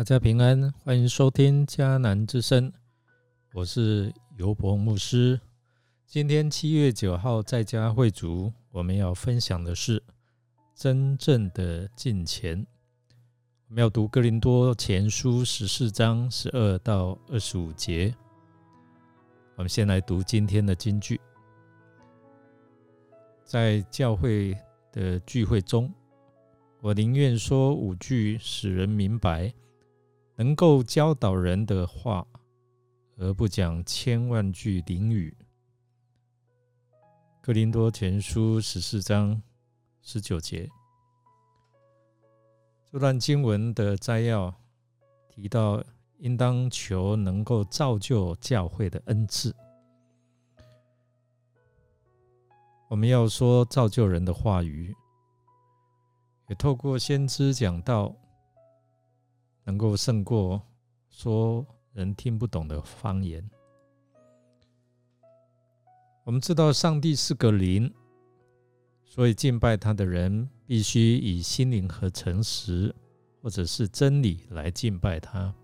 大家平安，欢迎收听迦南之声，我是尤伯牧师。今天七月九号在家会主，我们要分享的是真正的金钱。我们要读哥林多前书十四章十二到二十五节。我们先来读今天的金句，在教会的聚会中，我宁愿说五句使人明白。能够教导人的话，而不讲千万句灵语。格林多前书十四章十九节，这段经文的摘要提到，应当求能够造就教会的恩赐。我们要说造就人的话语，也透过先知讲道。能够胜过说人听不懂的方言。我们知道上帝是个灵，所以敬拜他的人必须以心灵和诚实，或者是真理来敬拜他。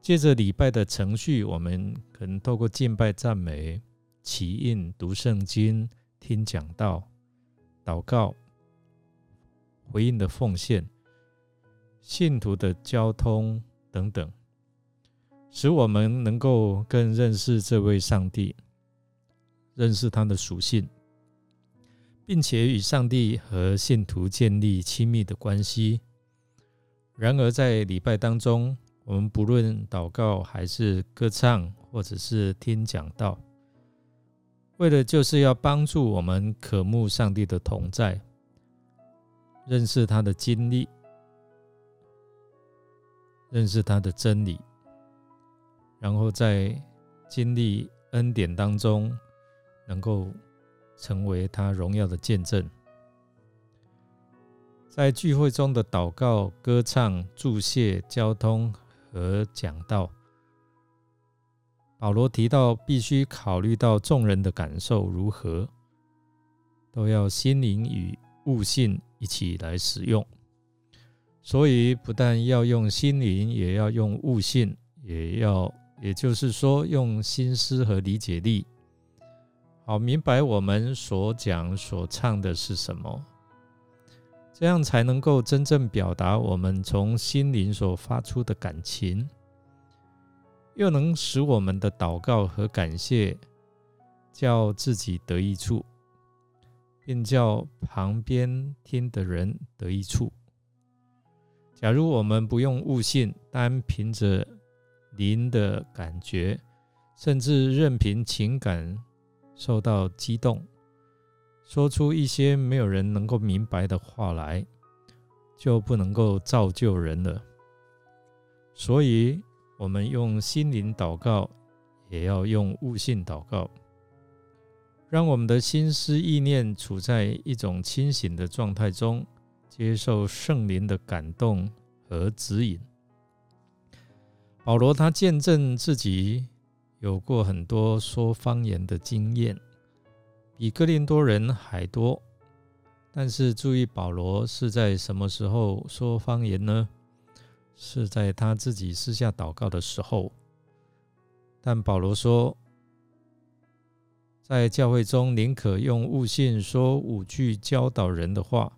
借着礼拜的程序，我们可能透过敬拜、赞美、祈印、读圣经、听讲道、祷告、回应的奉献。信徒的交通等等，使我们能够更认识这位上帝，认识他的属性，并且与上帝和信徒建立亲密的关系。然而，在礼拜当中，我们不论祷告还是歌唱，或者是听讲道，为的就是要帮助我们渴慕上帝的同在，认识他的经历。认识他的真理，然后在经历恩典当中，能够成为他荣耀的见证。在聚会中的祷告、歌唱、祝谢、交通和讲道，保罗提到必须考虑到众人的感受如何，都要心灵与悟性一起来使用。所以，不但要用心灵，也要用悟性，也要，也就是说，用心思和理解力，好明白我们所讲、所唱的是什么，这样才能够真正表达我们从心灵所发出的感情，又能使我们的祷告和感谢叫自己得益处，并叫旁边听的人得益处。假如我们不用悟性，单凭着灵的感觉，甚至任凭情感受到激动，说出一些没有人能够明白的话来，就不能够造就人了。所以，我们用心灵祷告，也要用悟性祷告，让我们的心思意念处在一种清醒的状态中。接受圣灵的感动和指引。保罗他见证自己有过很多说方言的经验，比哥林多人还多。但是注意，保罗是在什么时候说方言呢？是在他自己私下祷告的时候。但保罗说，在教会中宁可用悟性说五句教导人的话。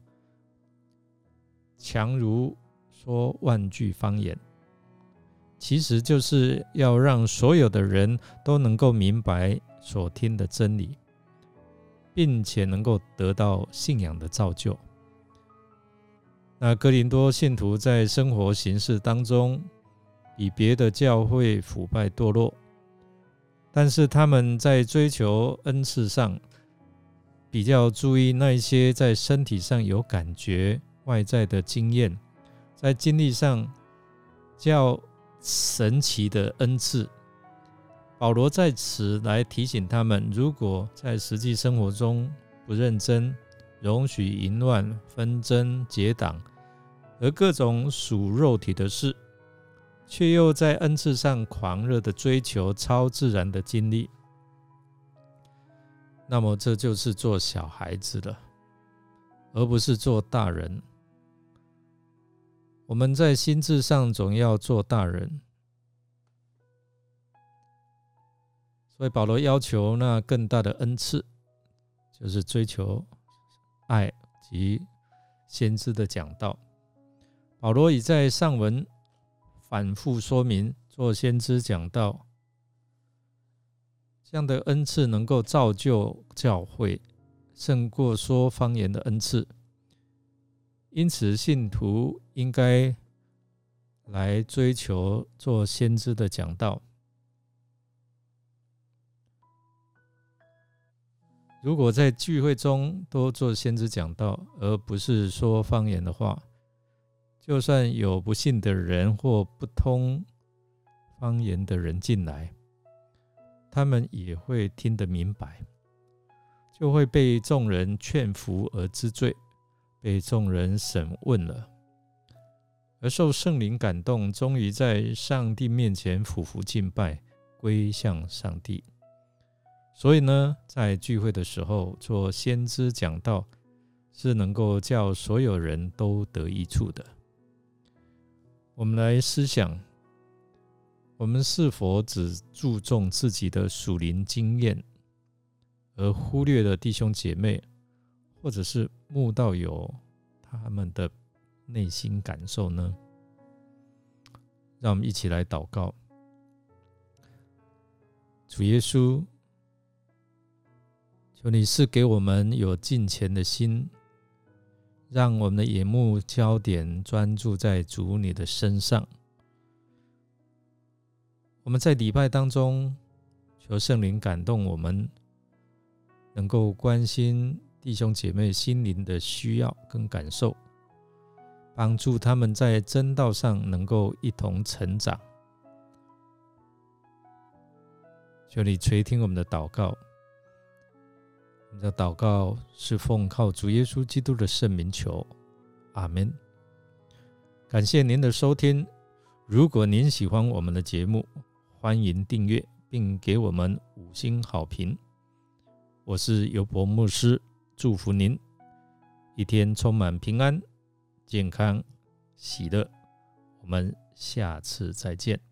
强如说万句方言，其实就是要让所有的人都能够明白所听的真理，并且能够得到信仰的造就。那哥林多信徒在生活形式当中比别的教会腐败堕落，但是他们在追求恩赐上比较注意那些在身体上有感觉。外在的经验，在经历上较神奇的恩赐，保罗在此来提醒他们：如果在实际生活中不认真，容许淫乱、纷争、结党而各种属肉体的事，却又在恩赐上狂热的追求超自然的经历，那么这就是做小孩子了，而不是做大人。我们在心智上总要做大人，所以保罗要求那更大的恩赐，就是追求爱及先知的讲道。保罗已在上文反复说明，做先知讲道。这样的恩赐能够造就教会，胜过说方言的恩赐。因此，信徒应该来追求做先知的讲道。如果在聚会中都做先知讲道，而不是说方言的话，就算有不信的人或不通方言的人进来。他们也会听得明白，就会被众人劝服而知罪，被众人审问了，而受圣灵感动，终于在上帝面前俯伏敬拜，归向上帝。所以呢，在聚会的时候做先知讲道，是能够叫所有人都得益处的。我们来思想。我们是否只注重自己的属灵经验，而忽略了弟兄姐妹，或者是慕道友他们的内心感受呢？让我们一起来祷告：主耶稣，求你是给我们有敬虔的心，让我们的眼目焦点专注在主你的身上。我们在礼拜当中，求圣灵感动我们，能够关心弟兄姐妹心灵的需要跟感受，帮助他们在真道上能够一同成长。求你垂听我们的祷告，我们的祷告是奉靠主耶稣基督的圣名求，阿门。感谢您的收听，如果您喜欢我们的节目。欢迎订阅并给我们五星好评。我是尤博牧师，祝福您一天充满平安、健康、喜乐。我们下次再见。